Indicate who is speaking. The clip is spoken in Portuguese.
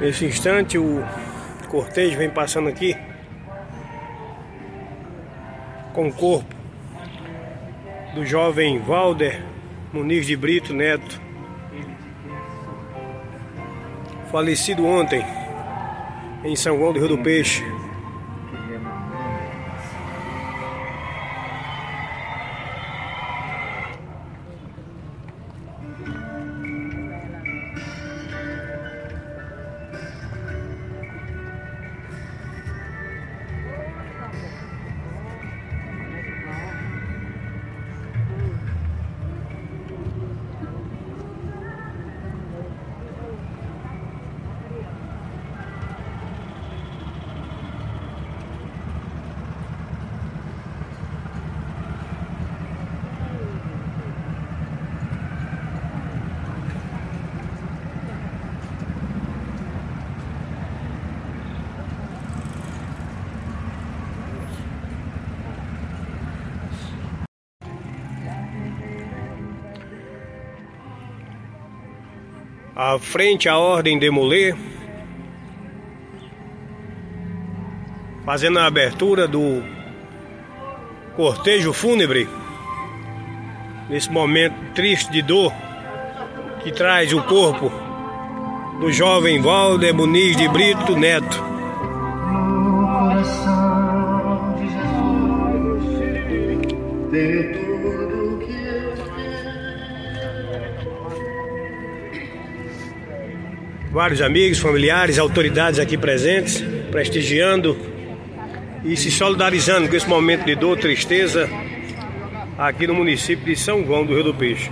Speaker 1: Nesse instante o cortejo vem passando aqui com o corpo do jovem Valder Muniz de Brito Neto, falecido ontem em São João do Rio do Peixe. À frente a ordem demoler, fazendo a abertura do cortejo fúnebre, nesse momento triste de dor que traz o corpo do jovem Valder Muniz de Brito Neto. De vários amigos, familiares, autoridades aqui presentes, prestigiando e se solidarizando com esse momento de dor, tristeza aqui no município de São João do Rio do Peixe.